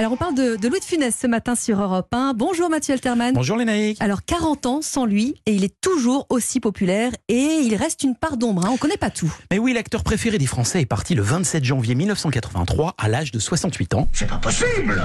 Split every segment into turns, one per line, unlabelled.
Alors on parle de, de Louis de Funès ce matin sur Europe 1. Bonjour Mathieu Alterman.
Bonjour Lénaïque.
Alors 40 ans sans lui et il est toujours aussi populaire et il reste une part d'ombre, hein. on connaît pas tout.
Mais oui, l'acteur préféré des Français est parti le 27 janvier 1983 à l'âge de 68 ans.
C'est pas possible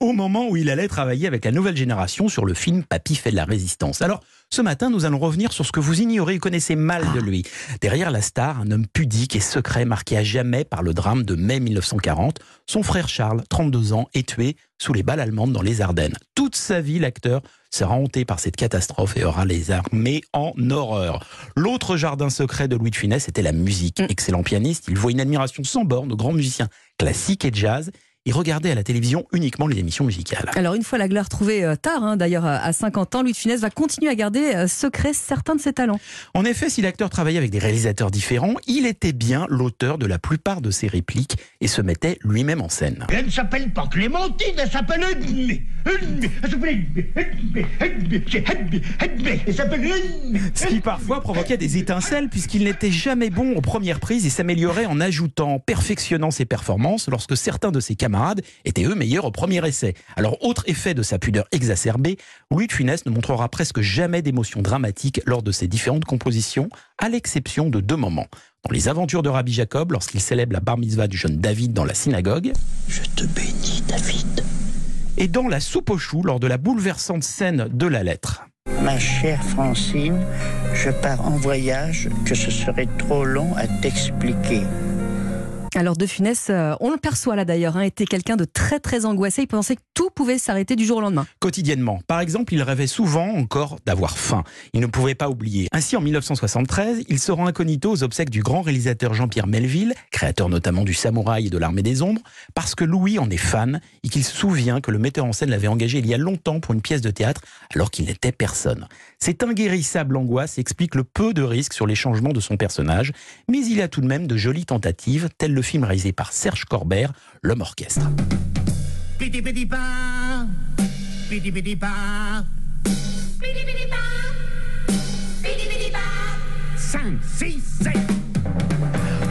Au moment où il allait travailler avec la nouvelle génération sur le film Papy fait de la résistance. Alors, ce matin, nous allons revenir sur ce que vous ignorez et connaissez mal de lui. Derrière la star, un homme pudique et secret marqué à jamais par le drame de mai 1940. Son frère Charles, 32 ans, est tué sous les balles allemandes dans les Ardennes. Toute sa vie, l'acteur sera hanté par cette catastrophe et aura les armées en horreur. L'autre jardin secret de Louis de Funès était la musique. Excellent pianiste, il voit une admiration sans borne aux grands musiciens classiques et jazz il regardait à la télévision uniquement les émissions musicales.
Alors une fois la gloire trouvée euh, tard, hein, d'ailleurs à 50 ans, Louis de Funès va continuer à garder euh, secret certains de ses talents.
En effet, si l'acteur travaillait avec des réalisateurs différents, il était bien l'auteur de la plupart de ses répliques et se mettait lui-même en scène.
Elle ne s'appelle pas Clémentine, elle s'appelle Edmé. Edmé. Elle s'appelle Edmé. Edmé. C'est Edmé. Edmé. Elle s'appelle Edmé.
Ce qui parfois provoquait des étincelles puisqu'il n'était jamais bon aux premières prises et s'améliorait en ajoutant, perfectionnant ses performances lorsque certains de ses camarades étaient eux meilleurs au premier essai. Alors, autre effet de sa pudeur exacerbée, Louis de Funès ne montrera presque jamais d'émotions dramatiques lors de ses différentes compositions, à l'exception de deux moments. Dans les aventures de Rabbi Jacob, lorsqu'il célèbre la bar mitzvah du jeune David dans la synagogue.
Je te bénis, David.
Et dans la soupe aux choux, lors de la bouleversante scène de la lettre.
Ma chère Francine, je pars en voyage que ce serait trop long à t'expliquer.
Alors De Funès, euh, on le perçoit là d'ailleurs, hein, était quelqu'un de très très angoissé. Il pensait que tout pouvait s'arrêter du jour au lendemain.
Quotidiennement. Par exemple, il rêvait souvent encore d'avoir faim. Il ne pouvait pas oublier. Ainsi, en 1973, il se rend incognito aux obsèques du grand réalisateur Jean-Pierre Melville, créateur notamment du Samouraï et de l'Armée des Ombres, parce que Louis en est fan et qu'il se souvient que le metteur en scène l'avait engagé il y a longtemps pour une pièce de théâtre alors qu'il n'était personne. Cette inguérissable angoisse explique le peu de risques sur les changements de son personnage, mais il a tout de même de jolies tentatives, telles le film réalisé par Serge Corbert, L'homme orchestre.
Piti piti pa. Piti piti pa. Piti piti pa. Piti piti pa. 5, 6, 7.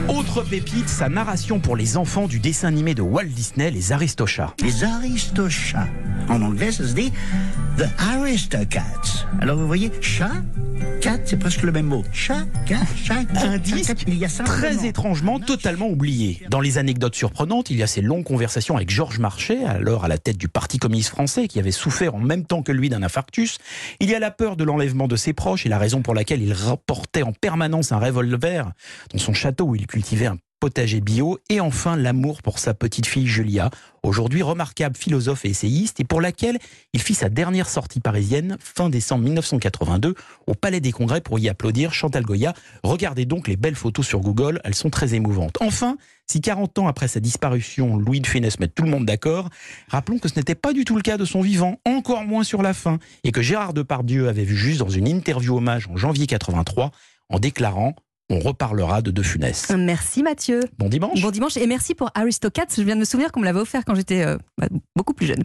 Autre pépite, sa narration pour les enfants du dessin animé de Walt Disney, Les Aristochats.
Les aristochats. En anglais, ça se dit The Aristocats. Alors vous voyez, chat, cat, c'est presque le même mot. Chat, cat, chat, cat,
Un
chat,
disque
cat. Il y a
très étrangement totalement oublié. Dans les anecdotes surprenantes, il y a ces longues conversations avec Georges Marchais, alors à la tête du Parti communiste français, qui avait souffert en même temps que lui d'un infarctus. Il y a la peur de l'enlèvement de ses proches et la raison pour laquelle il rapportait en permanence un revolver dans son château où il cultivait un potager bio et enfin l'amour pour sa petite fille Julia, aujourd'hui remarquable philosophe et essayiste et pour laquelle il fit sa dernière sortie parisienne fin décembre 1982 au Palais des Congrès pour y applaudir Chantal Goya. Regardez donc les belles photos sur Google, elles sont très émouvantes. Enfin, si 40 ans après sa disparition, Louis de Funès met tout le monde d'accord, rappelons que ce n'était pas du tout le cas de son vivant, encore moins sur la fin, et que Gérard Depardieu avait vu juste dans une interview hommage en janvier 83 en déclarant on reparlera de De Funès.
Merci Mathieu.
Bon dimanche
Bon dimanche et merci pour Aristocats. Je viens de me souvenir qu'on me l'avait offert quand j'étais euh, bah, beaucoup plus jeune.